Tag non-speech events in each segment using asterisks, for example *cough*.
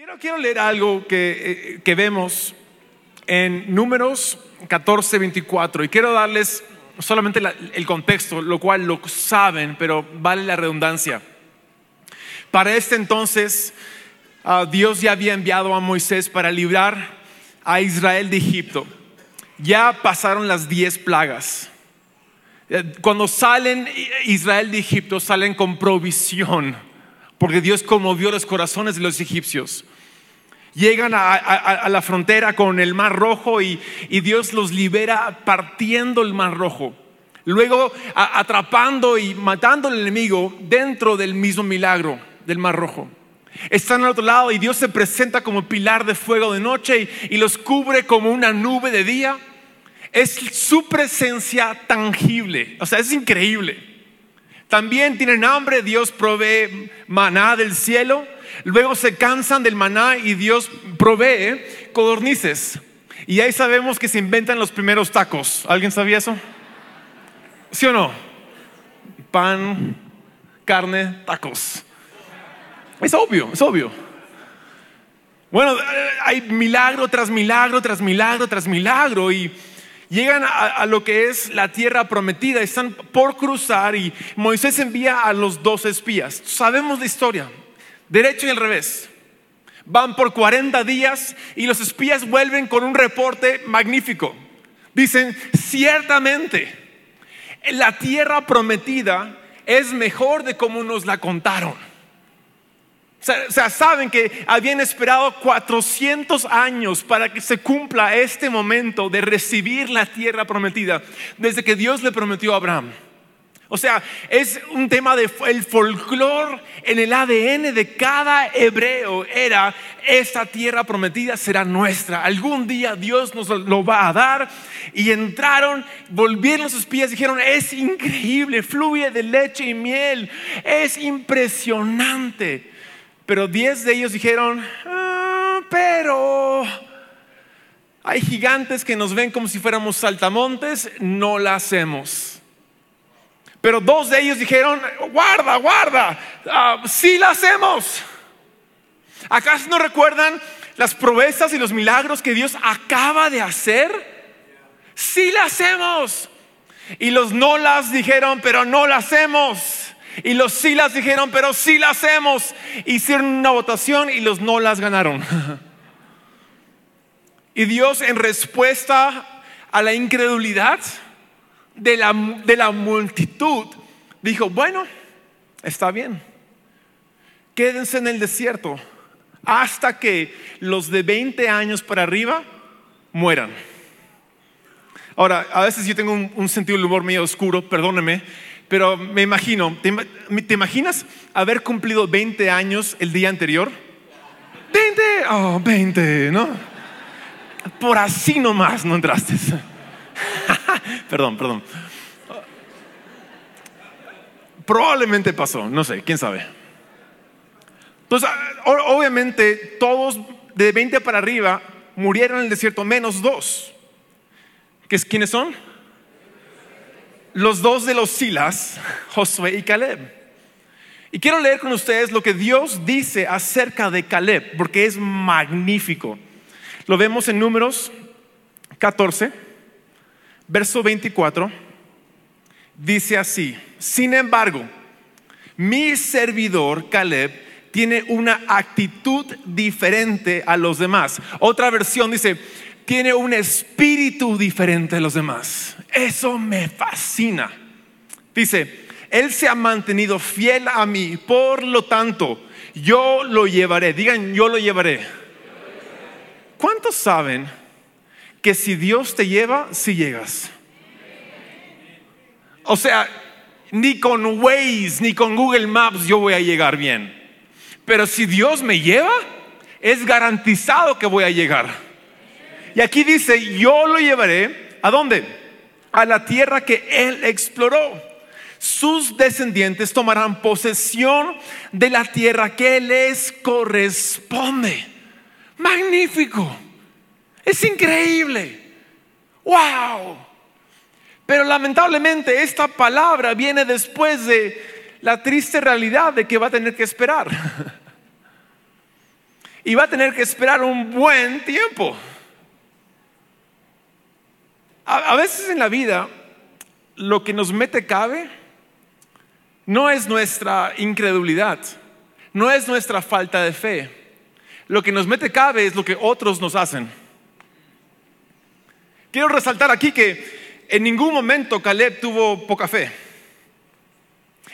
Quiero, quiero leer algo que, eh, que vemos en Números 14, 24 y quiero darles solamente la- el contexto, lo cual lo saben, pero vale la redundancia. Para este entonces, ah, Dios ya había enviado a Moisés para librar a Israel de Egipto. Ya pasaron las diez plagas. Eh, Cuando salen Israel de Egipto, salen con provisión, porque Dios conmovió los corazones de los egipcios. Llegan a, la frontera con el Mar Rojo y, Dios los libera partiendo el Mar Rojo. Luego atrapando y matando al enemigo dentro del mismo milagro del Mar Rojo. Están al otro lado y Dios se presenta como pilar de fuego de noche y los cubre como una nube de día. Es su presencia tangible, o sea, es increíble. También tienen hambre, Dios provee maná del cielo. Luego se cansan del maná y Dios provee codornices. Y ahí sabemos que se inventan los primeros tacos. ¿Alguien sabía eso? ¿Sí o no? Pan, carne, tacos. Es obvio, es obvio. Bueno, eh, hay milagro tras milagro, tras milagro, tras milagro y llegan a, lo que es la tierra prometida. Están por cruzar y Moisés envía a los dos espías. Sabemos la historia, derecho y al revés. Van por 40 días y los espías vuelven con un reporte magnífico. Dicen, ciertamente, la tierra prometida es mejor de como nos la contaron. O sea, saben que habían esperado 400 años para que se cumpla este momento de recibir la tierra prometida, desde que Dios le prometió a Abraham. O sea, es un tema de el folclore en el ADN de cada hebreo era esta tierra prometida será nuestra. Algún día Dios nos lo va a dar y entraron, volvieron los espías, dijeron, es increíble, fluye de leche y miel, es impresionante. Pero diez de ellos dijeron, "Ah, pero hay gigantes que nos ven como si fuéramos saltamontes, no la hacemos. Pero dos de ellos dijeron, guarda, guarda, ah, sí la hacemos. ¿Acaso no recuerdan las proezas y los milagros que Dios acaba de hacer? Sí la hacemos. Y los no las dijeron, pero no la hacemos. Y los sí las dijeron, pero sí la hacemos. Hicieron una votación y los no las ganaron. *laughs* Y Dios en respuesta a la incredulidad de la, de la multitud dijo, bueno, está bien, quédense en el desierto hasta que los de 20 años para arriba mueran. Ahora, a veces yo tengo un, un sentido del humor medio oscuro, perdóneme, pero me imagino, ¿te, ima- te imaginas haber cumplido 20 años el día anterior? 20, oh, 20, ¿no? Por así nomás no entraste. *laughs* perdón, perdón. Probablemente pasó, no sé, quién sabe. Entonces, obviamente, todos de 20 para arriba murieron en el desierto, menos dos. ¿Qué es- ¿Quiénes son? Los dos de los Silas, Josué y Caleb. Y quiero leer con ustedes lo que Dios dice acerca de Caleb, porque es magnífico. Lo vemos en Números 14, verso 24. Dice así, sin embargo, mi servidor Caleb tiene una actitud diferente a los demás. Otra versión dice, tiene un espíritu diferente a los demás. Eso me fascina. Dice, él se ha mantenido fiel a mí, por lo tanto, yo lo llevaré. Digan, yo lo llevaré. ¿Cuántos saben que si Dios te lleva, si llegas? O sea, ni con Waze, ni con Google Maps yo voy a llegar bien. Pero si Dios me lleva, es garantizado que voy a llegar. Y aquí dice, yo lo llevaré, ¿a dónde? A la tierra que Él exploró. Sus descendientes tomarán posesión de la tierra que les corresponde. Magnífico. Es increíble. Wow. Pero lamentablemente esta palabra viene después de la triste realidad de que va a tener que esperar. *laughs* Y va a tener que esperar un buen tiempo. A, veces en la vida, lo que nos mete cabe no es nuestra incredulidad, no es nuestra falta de fe. Lo que nos mete cabe es lo que otros nos hacen. Quiero resaltar aquí que en ningún momento Caleb tuvo poca fe.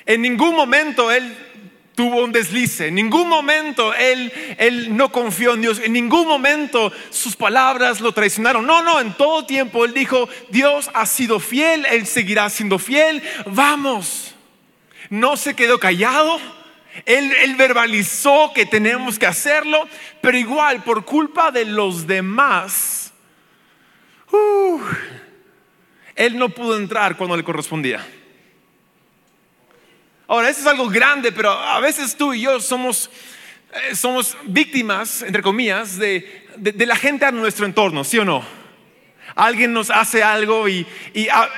En ningún momento él tuvo un deslice, en ningún momento él, él no confió en Dios, en ningún momento sus palabras lo traicionaron. No, no, en todo tiempo él dijo, Dios ha sido fiel, él seguirá siendo fiel, vamos. No se quedó callado, él, él verbalizó que tenemos que hacerlo, pero igual por culpa de los demás, uh, él no pudo entrar cuando le correspondía. Ahora, eso es algo grande, pero a veces tú y yo somos, eh, somos víctimas, entre comillas, de, de, la gente a nuestro entorno, ¿sí o no? Alguien nos hace algo y, y a,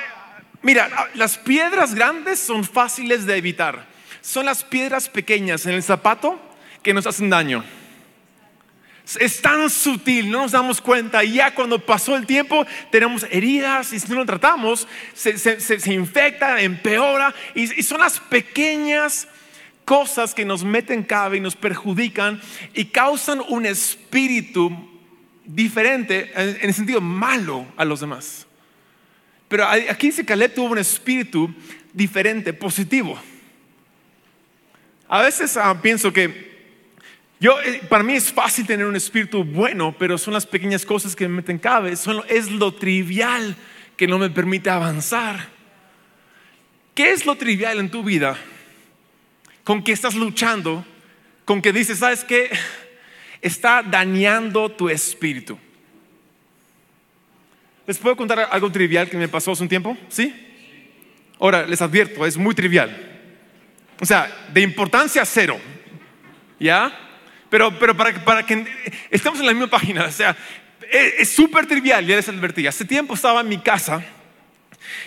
mira, las piedras grandes son fáciles de evitar. Son las piedras pequeñas en el zapato que nos hacen daño. Es tan sutil, no nos damos cuenta. Y ya cuando pasó el tiempo, tenemos heridas y si no lo tratamos, se, se, se infecta, empeora. Y, son las pequeñas cosas que nos meten cabe y nos perjudican y causan un espíritu diferente, en, en el sentido malo a los demás. Pero aquí dice que Caleb tuvo un espíritu diferente, positivo. A veces ah, pienso que yo, eh, para mí es fácil tener un espíritu bueno, pero son las pequeñas cosas que me meten cabe, son, es lo trivial que no me permite avanzar. ¿Qué es lo trivial en tu vida? ¿Con qué estás luchando? ¿Con que dices, sabes qué? Está dañando tu espíritu. ¿Les puedo contar algo trivial que me pasó hace un tiempo? ¿Sí? Ahora, les advierto, es muy trivial. O sea, de importancia cero. ¿Ya? Pero, pero para, para que estemos en la misma página, o sea, es súper trivial, ya les advertí. Hace tiempo estaba en mi casa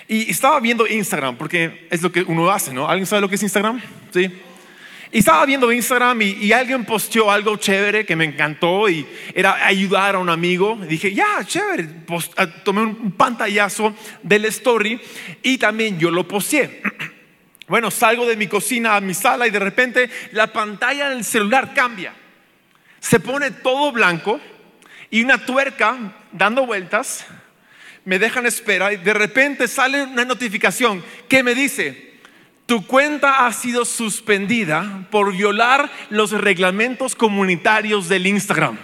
y estaba viendo Instagram, porque es lo que uno hace, ¿no? ¿Alguien sabe lo que es Instagram? Sí. Y estaba viendo Instagram y, y, alguien posteó algo chévere que me encantó y era ayudar a un amigo. Y dije, ya, chévere. Post, tomé un pantallazo del story y también yo lo posteé. *clears throat* Bueno, salgo de mi cocina a mi sala y de repente la pantalla del celular cambia se pone todo blanco y una tuerca dando vueltas, me dejan espera y de repente sale una notificación que me dice, tu cuenta ha sido suspendida por violar los reglamentos comunitarios del Instagram.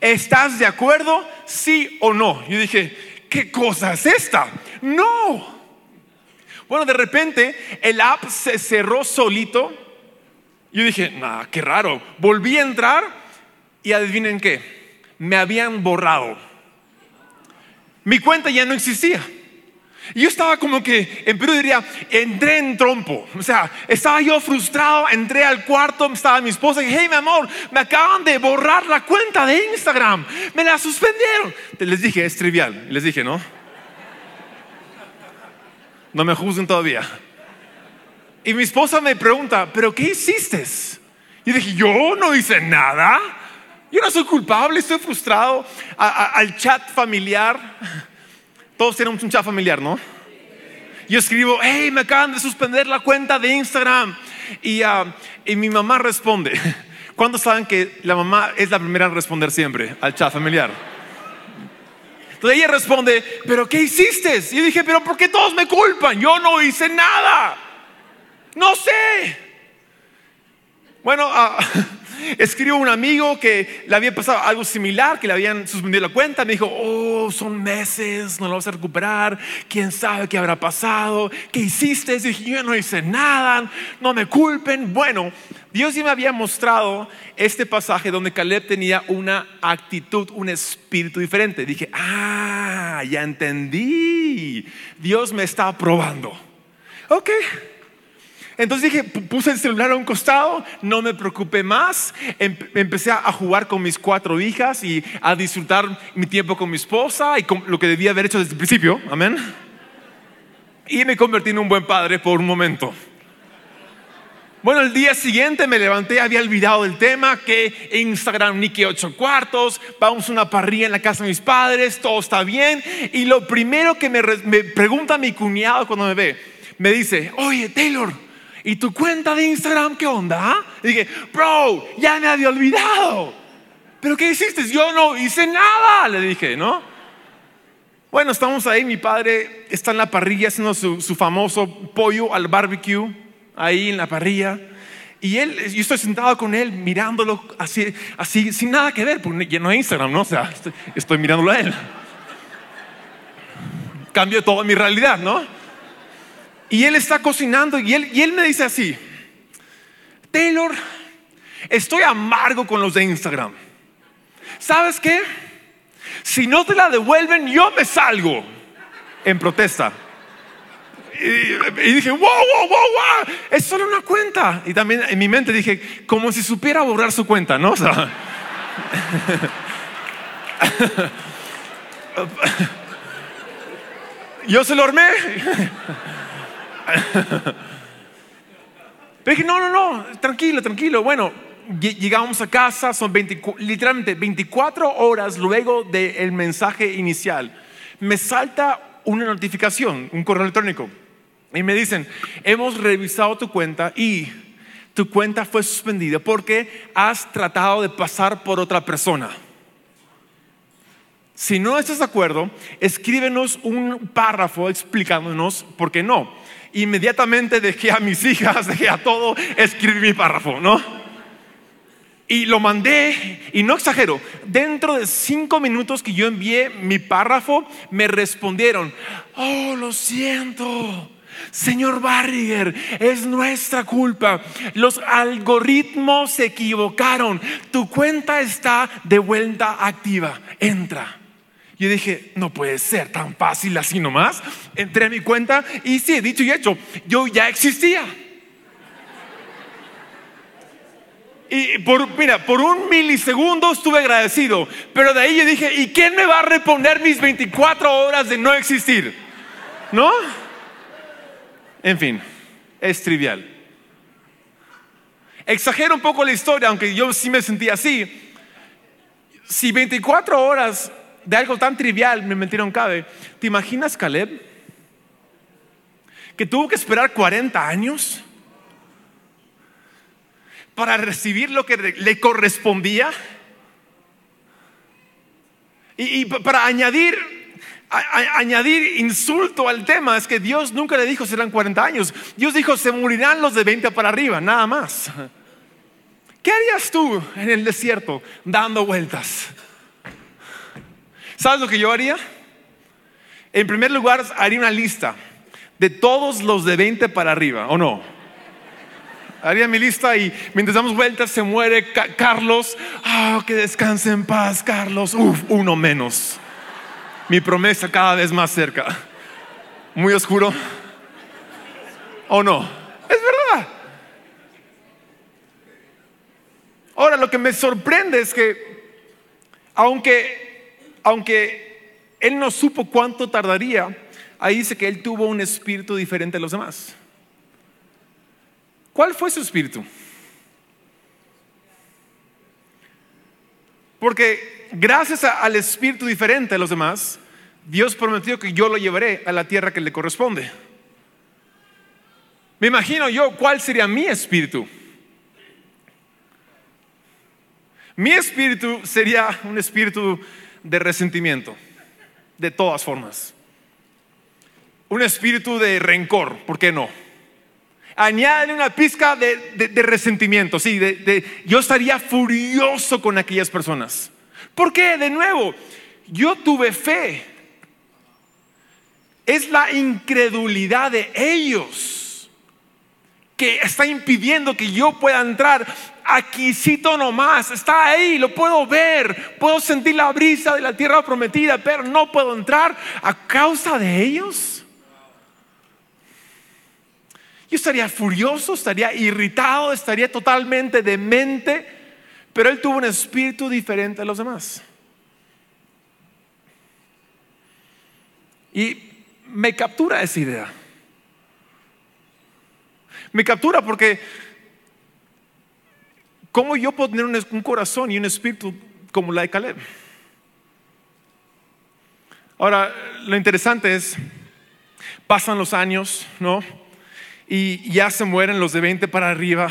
¿Estás de acuerdo? Sí o no. Yo dije, ¿qué cosa es esta? No. Bueno, de repente el app se cerró solito yo dije, nah, qué raro. Volví a entrar y adivinen qué, me habían borrado. Mi cuenta ya no existía. Y yo estaba como que, en Perú diría, entré en trompo. O sea, estaba yo frustrado, entré al cuarto, estaba mi esposa y dije, hey, mi amor, me acaban de borrar la cuenta de Instagram. Me la suspendieron. Les dije, es trivial. Les dije, ¿no? No me juzguen todavía. Y mi esposa me pregunta, ¿pero qué hiciste? Y dije, yo no hice nada. Yo no soy culpable, estoy frustrado. al chat familiar. Todos tenemos un chat familiar, ¿no? Yo escribo, hey, me acaban de suspender la cuenta de Instagram. Y, uh, y mi mamá responde. *laughs* ¿Cuándo saben que la mamá es la primera en responder siempre al chat familiar? Entonces ella responde, ¿pero qué hiciste? Y yo dije, ¿pero por qué todos me culpan? Yo no hice nada. No sé. Bueno, *laughs* uh, escribo a un amigo que le había pasado algo similar, que le habían suspendido la cuenta. Me dijo, oh, son meses, no lo vas a recuperar. ¿Quién sabe qué habrá pasado? ¿Qué hiciste? Dije, yo no hice nada, no me culpen. Bueno, Dios ya me había mostrado este pasaje donde Caleb tenía una actitud, un espíritu diferente. Dije, ah, ya entendí. Dios me está probando. Ok. Entonces dije, puse el celular a un costado, no me preocupé más, empecé a jugar con mis cuatro hijas y a disfrutar mi tiempo con mi esposa y con lo que debía haber hecho desde el principio, amén. Y me convertí en un buen padre por un momento. Bueno, el día siguiente me levanté, había olvidado el tema, que Instagram ni que ocho cuartos, vamos a una parrilla en la casa de mis padres, todo está bien. Y lo primero que me pregunta mi cuñado cuando me ve, me dice, oye Taylor, ¿y tu cuenta de Instagram qué onda? Ah? Y dije, bro, ya me había olvidado. ¿Pero qué hiciste? Yo no hice nada, le dije, ¿no? Bueno, estamos ahí, mi padre está en la parrilla haciendo su, su famoso pollo al barbecue ahí en la parrilla. Y él, yo estoy sentado con él mirándolo así, así sin nada que ver, porque ya no hay Instagram, ¿no? O sea, estoy, mirándolo a él. Cambio toda mi realidad, ¿no? Y él está cocinando y él, y él me dice así, Taylor, estoy amargo con los de Instagram. ¿Sabes qué? Si no te la devuelven, yo me salgo en protesta. Y, dije, wow, wow, wow, wow, es solo una cuenta. Y también en mi mente dije, como si supiera borrar su cuenta, ¿no? *laughs* yo se lo armé. Pero dije, no, no, no, tranquilo, tranquilo. Bueno, llegamos a casa, son literalmente 24 horas luego del mensaje inicial. Me salta una notificación, un correo electrónico. Y me dicen, hemos revisado tu cuenta y tu cuenta fue suspendida porque has tratado de pasar por otra persona. Si no estás de acuerdo, escríbenos un párrafo explicándonos por qué no. Inmediatamente dejé a mis hijas, *laughs* dejé a todo, escribir mi párrafo, ¿no? Y lo mandé, y no exagero, dentro de cinco minutos que yo envié mi párrafo, me respondieron, oh, lo siento Señor Barriger, es nuestra culpa. Los algoritmos se equivocaron. Tu cuenta está de vuelta activa. Entra. Yo dije, no puede ser tan fácil así nomás. Entré a mi cuenta y sí, dicho y hecho, yo ya existía. Y por, mira, por un milisegundo estuve agradecido, pero de ahí yo dije, ¿y quién me va a reponer mis 24 horas de no existir? ¿No? En fin, es trivial. Exagero un poco la historia, aunque yo sí me sentí así. Si 24 horas de algo tan trivial me metieron cabe, ¿te imaginas Caleb? Que tuvo que esperar 40 años para recibir lo que le correspondía. Y, y para añadir añadir insulto al tema es que Dios nunca le dijo serán 40 años. Dios dijo se morirán los de 20 para arriba, nada más. ¿Qué harías tú en el desierto dando vueltas? ¿Sabes lo que yo haría? En primer lugar, haría una lista de todos los de 20 para arriba, ¿o no? Haría mi lista y mientras damos vueltas se muere Carlos. Ah, que descanse en paz, Carlos. Uf, uno menos mi promesa cada vez más cerca. Muy oscuro. ¿O no? Es verdad. Ahora, lo que me sorprende es que, aunque, aunque él no supo cuánto tardaría, ahí dice que él tuvo un espíritu diferente a los demás. ¿Cuál fue su espíritu? Porque gracias al espíritu diferente a los demás, Dios prometió que yo lo llevaré a la tierra que le corresponde. Me imagino yo cuál sería mi espíritu. Mi espíritu sería un espíritu de resentimiento, de todas formas. Un espíritu de rencor, ¿por qué no? Añade una pizca de, resentimiento, sí, de, yo estaría furioso con aquellas personas. ¿Por qué? De nuevo, yo tuve fe es la incredulidad de ellos que está impidiendo que yo pueda entrar aquícito nomás, está ahí, lo puedo ver, puedo sentir la brisa de la tierra prometida, pero no puedo entrar a causa de ellos. Yo estaría furioso, estaría irritado, estaría totalmente demente, pero él tuvo un espíritu diferente a los demás. Y me captura esa idea. Me captura porque ¿cómo yo puedo tener un, corazón y un espíritu como la de Caleb? Ahora, lo interesante es, pasan los años, ¿no? Y ya se mueren los de 20 para arriba,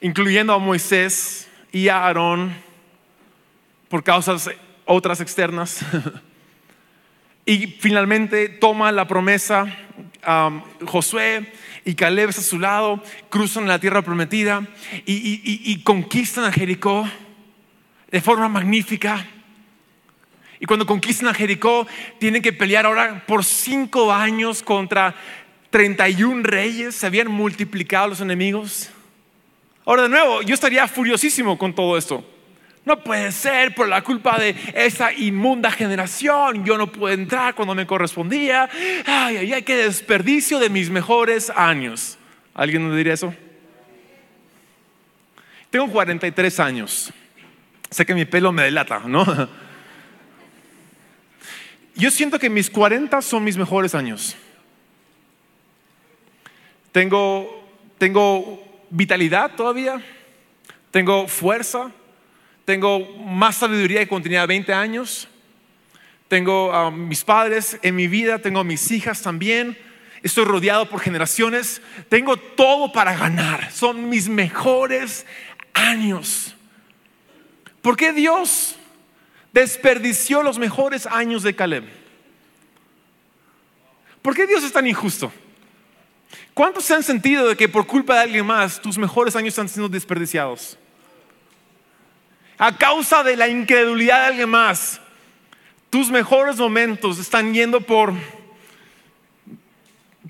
incluyendo a Moisés y a Aarón, por causas otras externas. *laughs* y finalmente toma la promesa um, Josué y Caleb a su lado, cruzan la tierra prometida y conquistan a Jericó de forma magnífica. Y cuando conquistan a Jericó, tienen que pelear ahora por cinco años contra 31 reyes. Se habían multiplicado los enemigos. Ahora de nuevo, yo estaría furiosísimo con todo esto. No puede ser por la culpa de esa inmunda generación. Yo no puedo entrar cuando me correspondía. Ay, ay, ay, qué desperdicio de mis mejores años. ¿Alguien me diría eso? Tengo 43 años. Sé que mi pelo me delata, ¿no? *laughs* Yo siento que mis 40 son mis mejores años. Tengo, tengo vitalidad todavía, tengo fuerza, tengo más sabiduría que cuando tenía 20 años, tengo a mis padres en mi vida, tengo a mis hijas también, estoy rodeado por generaciones, tengo todo para ganar, son mis mejores años. ¿Por qué Dios desperdició los mejores años de Caleb. ¿Por qué Dios es tan injusto? ¿Cuántos se han sentido de que por culpa de alguien más tus mejores años están siendo desperdiciados? A causa de la incredulidad de alguien más, tus mejores momentos están yendo por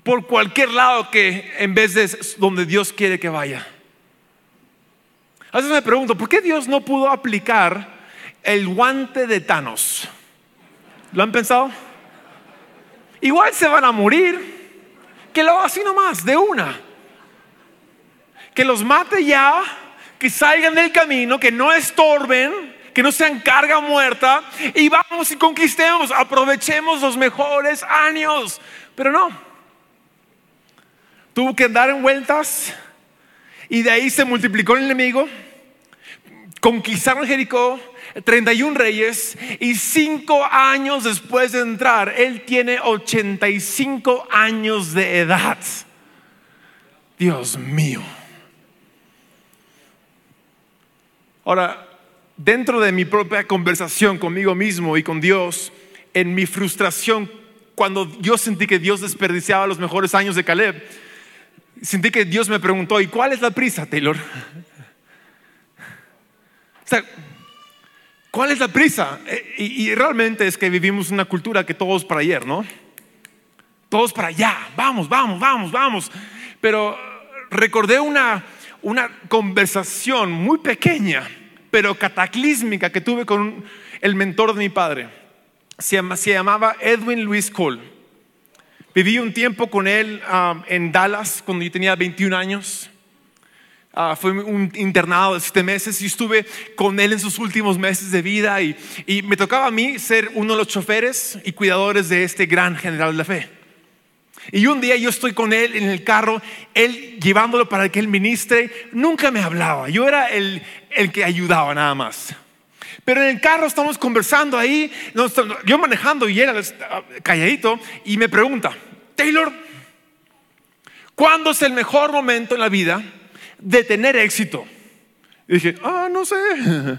por cualquier lado que en vez de donde Dios quiere que vaya. A veces me pregunto, ¿por qué Dios no pudo aplicar el guante de Thanos. ¿Lo han pensado? Igual se van a morir. Que lo haga así nomás, de una. Que los mate ya, que salgan del camino, que no estorben, que no sean carga muerta y vamos y conquistemos, aprovechemos los mejores años. Pero no. Tuvo que andar en vueltas y de ahí se multiplicó el enemigo. Conquistaron Jericó, 31 reyes y cinco años después de entrar, él tiene 85 años de edad. Dios mío. Ahora, dentro de mi propia conversación conmigo mismo y con Dios, en mi frustración, cuando yo sentí que Dios desperdiciaba los mejores años de Caleb, sentí que Dios me preguntó, ¿y cuál es la prisa, Taylor? O sea, ¿Cuál es la prisa? Eh, y, realmente es que vivimos una cultura que todos para ayer, ¿no? Todos para allá, vamos, vamos, vamos, vamos. Pero recordé una, una conversación muy pequeña, pero cataclísmica que tuve con el mentor de mi padre. Se, llamaba Edwin Luis Cole. Viví un tiempo con él um, en Dallas cuando yo tenía 21 años. Ah, fue un internado de siete meses y estuve con él en sus últimos meses de vida y, me tocaba a mí ser uno de los choferes y cuidadores de este gran general de la fe. Y un día yo estoy con él en el carro, él llevándolo para que él ministre, nunca me hablaba, yo era el, el que ayudaba nada más. Pero en el carro estamos conversando ahí, yo manejando y él calladito y me pregunta, Taylor, ¿cuándo es el mejor momento en la vida de tener éxito. Y dije, ah, no sé. *laughs*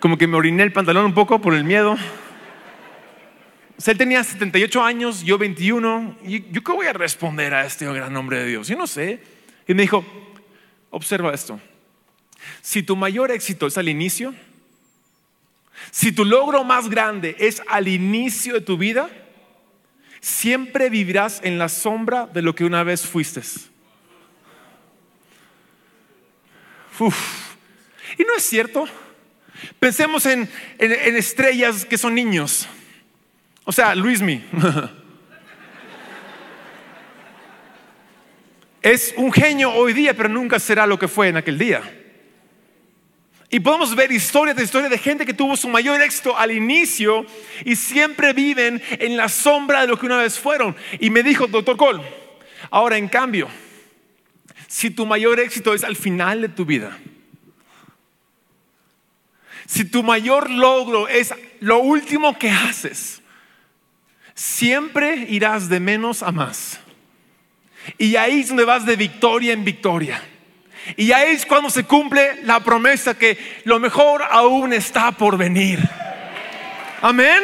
Como que me oriné el pantalón un poco por el miedo. Él tenía 78 años, yo 21. ¿Y yo qué voy a responder a este gran nombre de Dios? Yo no sé. Y me dijo, observa esto. Si tu mayor éxito es al inicio, si tu logro más grande es al inicio de tu vida, siempre vivirás en la sombra de lo que una vez fuiste. Y no es cierto. Pensemos en, estrellas que son niños. O sea, Luismi. es un genio hoy día, pero nunca será lo que fue en aquel día. Y podemos ver historias de historia de gente que tuvo su mayor éxito al inicio y siempre viven en la sombra de lo que una vez fueron. Y me dijo, doctor Cole, ahora en cambio, si tu mayor éxito es al final de tu vida, si tu mayor logro es lo último que haces, siempre irás de menos a más. Y ahí es donde vas de victoria en victoria. Y ahí es cuando se cumple la promesa que lo mejor aún está por venir. Amén.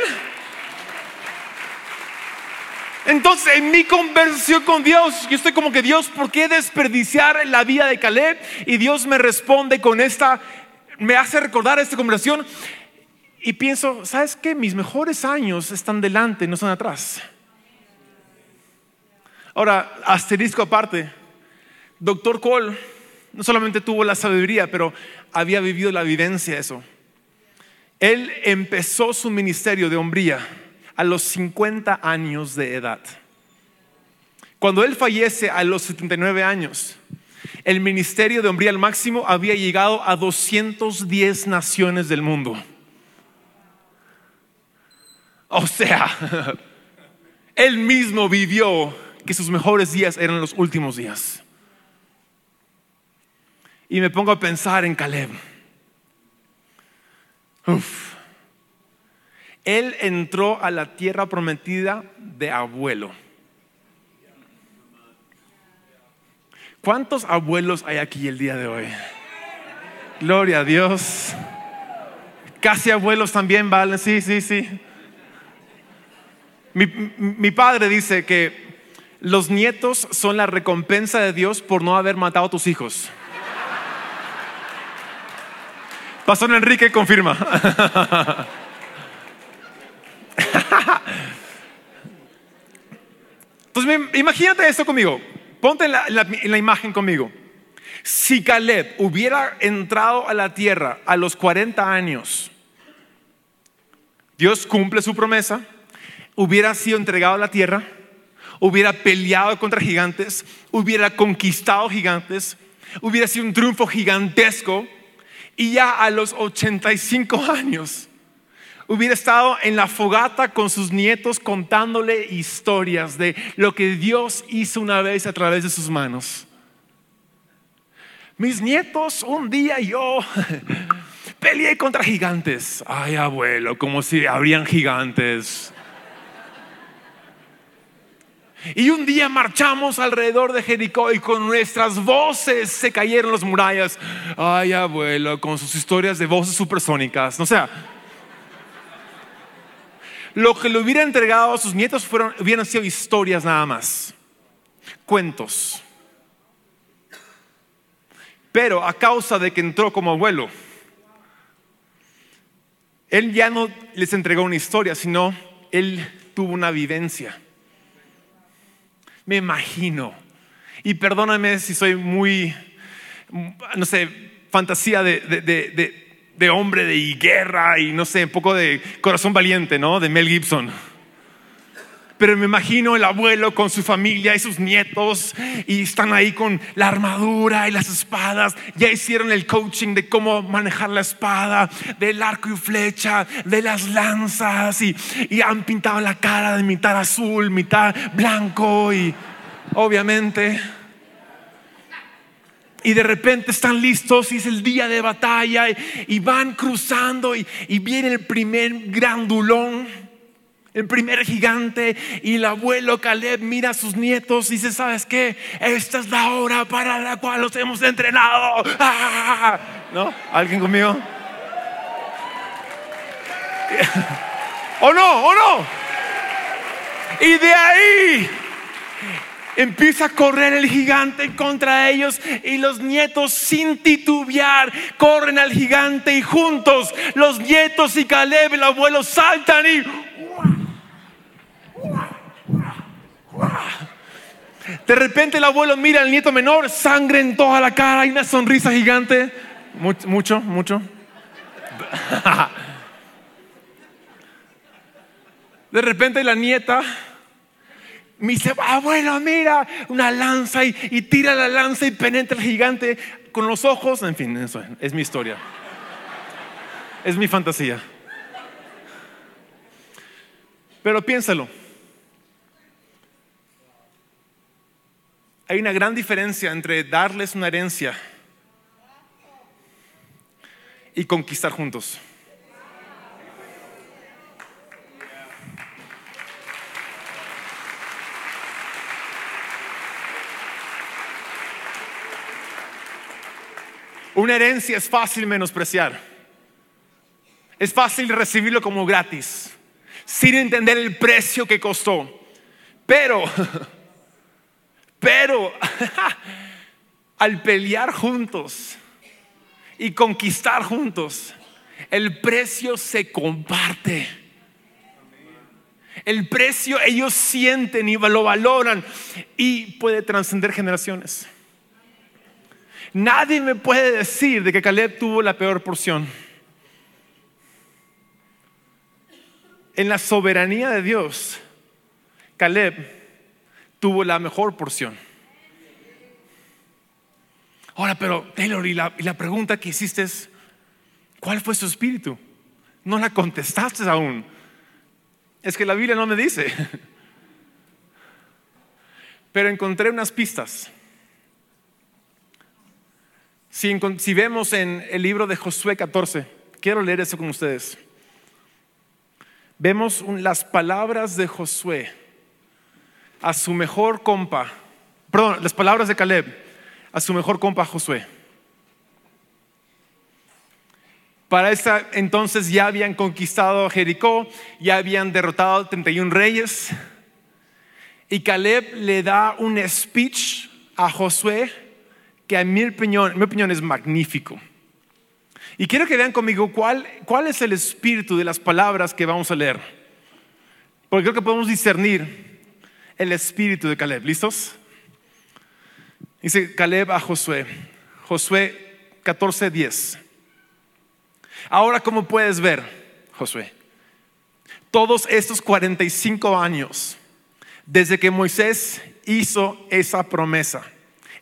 Entonces, en mi conversación con Dios, yo estoy como que Dios, ¿por qué desperdiciar la vida de Caleb? Y Dios me responde con esta, me hace recordar esta conversación. Y pienso, ¿sabes qué? Mis mejores años están delante, no están atrás. Ahora, asterisco aparte, doctor Cole no solamente tuvo la sabiduría, pero había vivido la vivencia de eso. Él empezó su ministerio de hombría a los 50 años de edad. Cuando él fallece a los 79 años, el ministerio de hombría al máximo había llegado a 210 naciones del mundo. O sea, él mismo vivió que sus mejores días eran los últimos días. Y me pongo a pensar en Caleb. Él entró a la tierra prometida de abuelo. ¿Cuántos abuelos hay aquí el día de hoy? Gloria a Dios. Casi abuelos también valen, sí, sí, sí. Mi, padre dice que los nietos son la recompensa de Dios por no haber matado a tus hijos. Pastor Enrique confirma. Entonces, imagínate esto conmigo. Ponte en la, imagen conmigo. Si Caleb hubiera entrado a la tierra a los 40 años, Dios cumple su promesa, hubiera sido entregado a la tierra, hubiera peleado contra gigantes, hubiera conquistado gigantes, hubiera sido un triunfo gigantesco y ya a los 85 años hubiera estado en la fogata con sus nietos contándole historias de lo que Dios hizo una vez a través de sus manos. Mis nietos, un día yo *laughs* peleé contra gigantes. Ay, abuelo, como si habrían gigantes. Y un día marchamos alrededor de Jericó y con nuestras voces se cayeron las murallas. Ay, abuelo, con sus historias de voces supersónicas. O sea, lo que le hubiera entregado a sus nietos fueron, hubieran sido historias nada más, cuentos. Pero a causa de que entró como abuelo, él ya no les entregó una historia, sino él tuvo una vivencia. Me imagino, y perdóname si soy muy, no sé, fantasía de, de de hombre de guerra y no sé, un poco de corazón valiente, ¿no? De Mel Gibson. Pero me imagino el abuelo con su familia y sus nietos y están ahí con la armadura y las espadas. Ya hicieron el coaching de cómo manejar la espada, del arco y flecha, de las lanzas y, y han pintado la cara de mitad azul, mitad blanco y obviamente y de repente están listos y es el día de batalla y, van cruzando y, viene el primer grandulón, el primer gigante y el abuelo Caleb mira a sus nietos y dice, ¿sabes qué? Esta es la hora para la cual los hemos entrenado. ¡Ah! ¿No? ¿Alguien conmigo? *laughs* ¿O no? ¿O no? Y de ahí Empieza a correr el gigante contra ellos y los nietos sin titubear corren al gigante y juntos los nietos y Caleb, el abuelo, saltan y... De repente el abuelo mira al nieto menor, sangre en toda la cara y una sonrisa gigante. Mucho, mucho. De repente la nieta me dice, abuelo, mira, una lanza y, tira la lanza y penetra el gigante con los ojos. En fin, eso es mi historia. Es mi fantasía. Pero piénsalo. Hay una gran diferencia entre darles una herencia y conquistar juntos. Una herencia es fácil menospreciar. Es fácil recibirlo como gratis, sin entender el precio que costó. Pero, *laughs* pero, *laughs* al pelear juntos y conquistar juntos, el precio se comparte. El precio ellos sienten y lo valoran y puede trascender generaciones. Nadie me puede decir de que Caleb tuvo la peor porción. En la soberanía de Dios, Caleb tuvo la mejor porción. Ahora, pero Taylor, y la, y la pregunta que hiciste es, ¿cuál fue su espíritu? No la contestaste aún. Es que la Biblia no me dice. *laughs* Pero encontré unas pistas. Si, vemos en el libro de Josué 14, quiero leer eso con ustedes. Vemos las palabras de Josué a su mejor compa, perdón, las palabras de Caleb a su mejor compa Josué. Para esa entonces ya habían conquistado Jericó, ya habían derrotado 31 reyes. Y Caleb le da un speech a Josué que a mi opinión, mi opinión es magnífico. Y quiero que vean conmigo cuál, cuál es el espíritu de las palabras que vamos a leer. Porque creo que podemos discernir el espíritu de Caleb. ¿Listos? Dice Caleb a Josué. Josué 14:10. Ahora, como puedes ver, Josué, todos estos 45 años, desde que Moisés hizo esa promesa,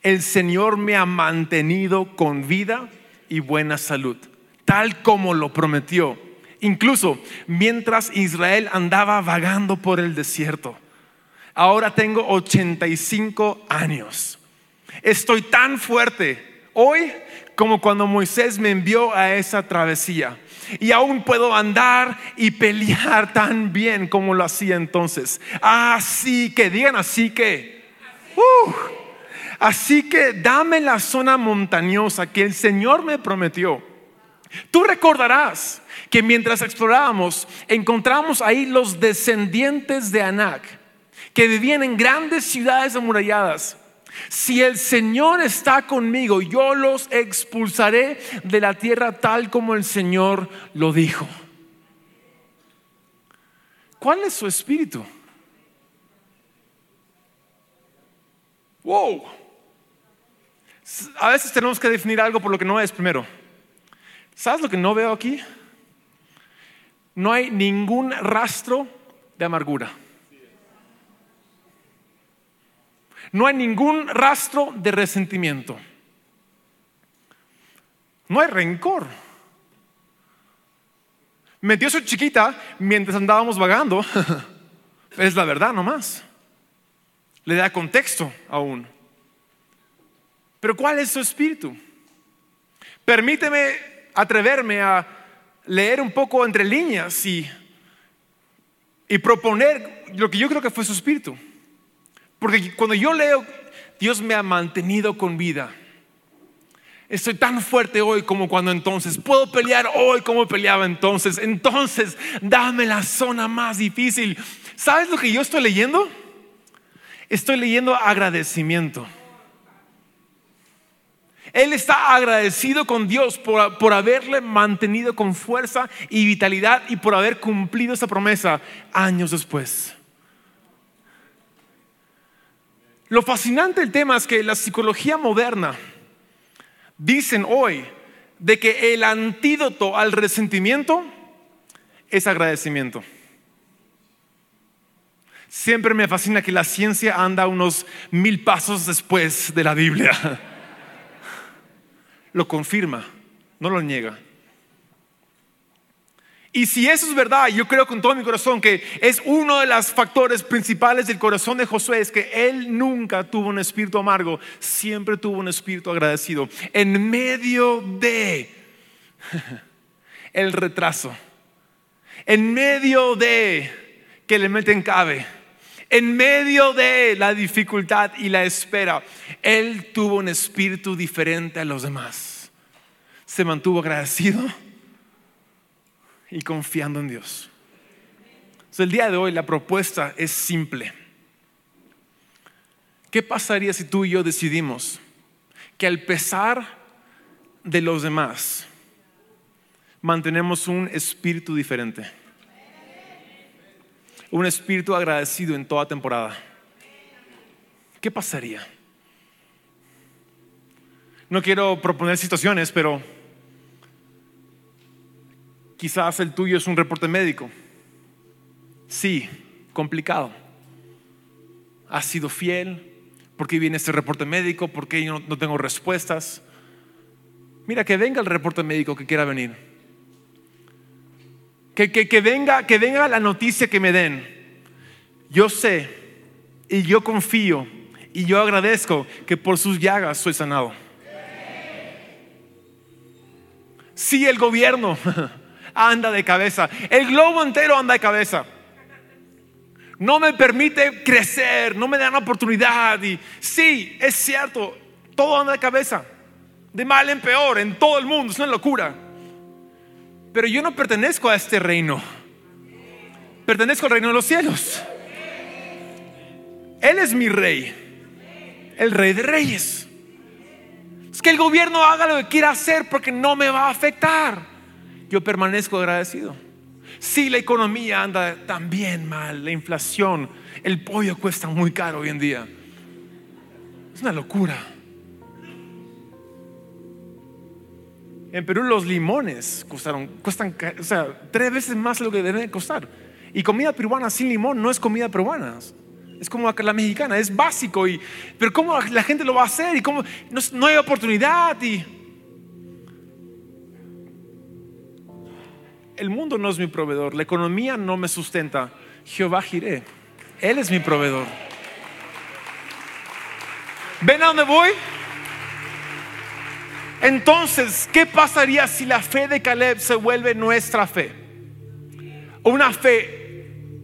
el Señor me ha mantenido con vida y buena salud, tal como lo prometió. Incluso mientras Israel andaba vagando por el desierto. Ahora tengo 85 años. Estoy tan fuerte hoy como cuando Moisés me envió a esa travesía. Y aún puedo andar y pelear tan bien como lo hacía entonces. Así que, digan así que. Uh, Así que dame la zona montañosa que el Señor me prometió. Tú recordarás que mientras explorábamos, encontramos ahí los descendientes de Anak, que vivían en grandes ciudades amuralladas. Si el Señor está conmigo, yo los expulsaré de la tierra tal como el Señor lo dijo. ¿Cuál es su espíritu? Wow a veces tenemos que definir algo por lo que no es primero. ¿Sabes lo que no veo aquí? No hay ningún rastro de amargura. No hay ningún rastro de resentimiento. No hay rencor. Metió su chiquita mientras andábamos vagando. *laughs* es la verdad nomás. Le da contexto aún. Pero ¿cuál es su espíritu? Permíteme atreverme a leer un poco entre líneas y, y proponer lo que yo creo que fue su espíritu. Porque cuando yo leo, Dios me ha mantenido con vida. Estoy tan fuerte hoy como cuando entonces. Puedo pelear hoy como peleaba entonces. Entonces, dame la zona más difícil. ¿Sabes lo que yo estoy leyendo? Estoy leyendo agradecimiento. Él está agradecido con Dios por, haberle mantenido con fuerza y vitalidad y por haber cumplido esa promesa años después. Lo fascinante del tema es que la psicología moderna dicen hoy de que el antídoto al resentimiento es agradecimiento. Siempre me fascina que la ciencia anda unos mil pasos después de la Biblia. *laughs* lo confirma, no lo niega. Y si eso es verdad, yo creo con todo mi corazón que es uno de los factores principales del corazón de Josué, es que él nunca tuvo un espíritu amargo, siempre tuvo un espíritu agradecido. En medio de *laughs* el retraso, en medio de que le meten cabe, en medio de la dificultad y la espera, él tuvo un espíritu diferente a los demás. Se mantuvo agradecido y confiando en Dios. el día de hoy la propuesta es simple. ¿Qué pasaría si tú y yo decidimos que al pesar de los demás mantenemos un espíritu diferente? Un espíritu agradecido en toda temporada. ¿Qué pasaría? No quiero proponer situaciones, pero Quizás el tuyo es un reporte médico. Sí, complicado. Has sido fiel. ¿Por qué viene este reporte médico? ¿Por qué yo no tengo respuestas? Mira, que venga el reporte médico que quiera venir. Que, que, venga, que venga la noticia que me den. Yo sé y yo confío y yo agradezco que por sus llagas soy sanado. Sí, el gobierno *laughs* anda de cabeza. El globo entero anda de cabeza. No me permite crecer, no me dan oportunidad. Y sí, es cierto, todo anda de cabeza. De mal en peor, en todo el mundo, es una locura. Pero yo no pertenezco a este reino. Pertenezco al reino de los cielos. Él es mi rey, el rey de reyes. Es que el gobierno haga lo que quiera hacer porque no me va a afectar yo permanezco agradecido. Si la economía anda también mal, la inflación, el pollo cuesta muy caro hoy en día. Es una locura. En Perú los limones costaron, cuestan, o sea, tres veces más lo que deben costar. Y comida peruana sin limón no es comida peruana. Es como la mexicana, es básico. Y, pero ¿cómo la gente lo va a hacer? Y cómo no, no hay oportunidad. Y el mundo no es mi proveedor, la economía no me sustenta. Jehová giré, Él es mi proveedor. ¿Ven a dónde voy? Entonces, ¿qué pasaría si la fe de Caleb se vuelve nuestra fe? Una fe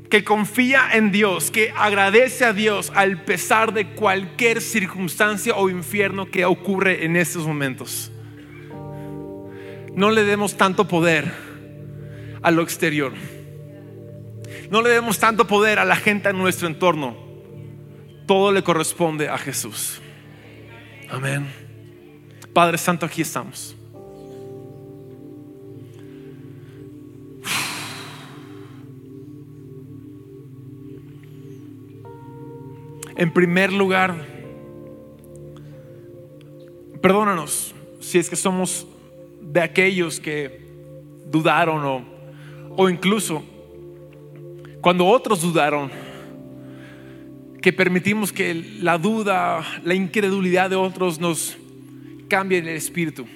que confía en Dios, que agradece a Dios al pesar de cualquier circunstancia o infierno que ocurre en estos momentos. No le demos tanto poder a lo exterior. No le demos tanto poder a la gente en nuestro entorno. Todo le corresponde a Jesús. Amén. Padre Santo, aquí estamos. En primer lugar, perdónanos si es que somos de aquellos que dudaron o o incluso cuando otros dudaron, que permitimos que la duda, la incredulidad de otros nos cambie el espíritu,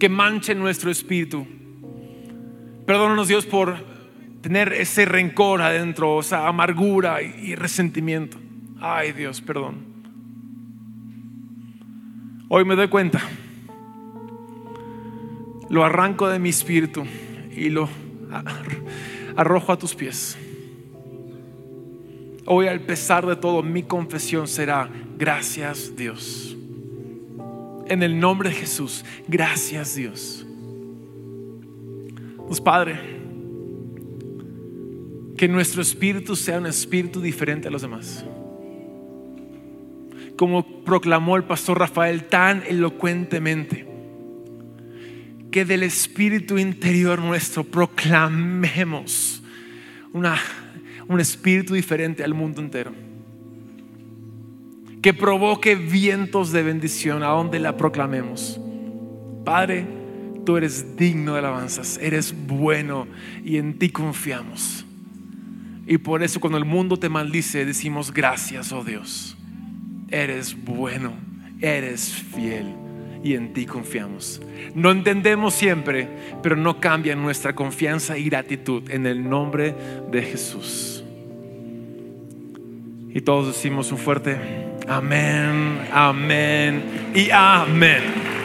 que manche nuestro espíritu. Perdónanos Dios por tener ese rencor adentro, esa amargura y resentimiento. Ay Dios, perdón. Hoy me doy cuenta, lo arranco de mi espíritu y lo arrojo a tus pies. Hoy al pesar de todo mi confesión será gracias Dios. En el nombre de Jesús, gracias Dios. Pues Padre, que nuestro espíritu sea un espíritu diferente a los demás. Como proclamó el pastor Rafael tan elocuentemente que del espíritu interior nuestro proclamemos un espíritu diferente al mundo entero. Que provoque vientos de bendición a donde la proclamemos. Padre, tú eres digno de alabanzas, eres bueno y en ti confiamos. Y por eso cuando el mundo te maldice decimos gracias, oh Dios. Eres bueno, eres fiel y en ti confiamos. No entendemos siempre, pero no cambia nuestra confianza y gratitud en el nombre de Jesús. Y todos decimos un fuerte amén, amén y amén.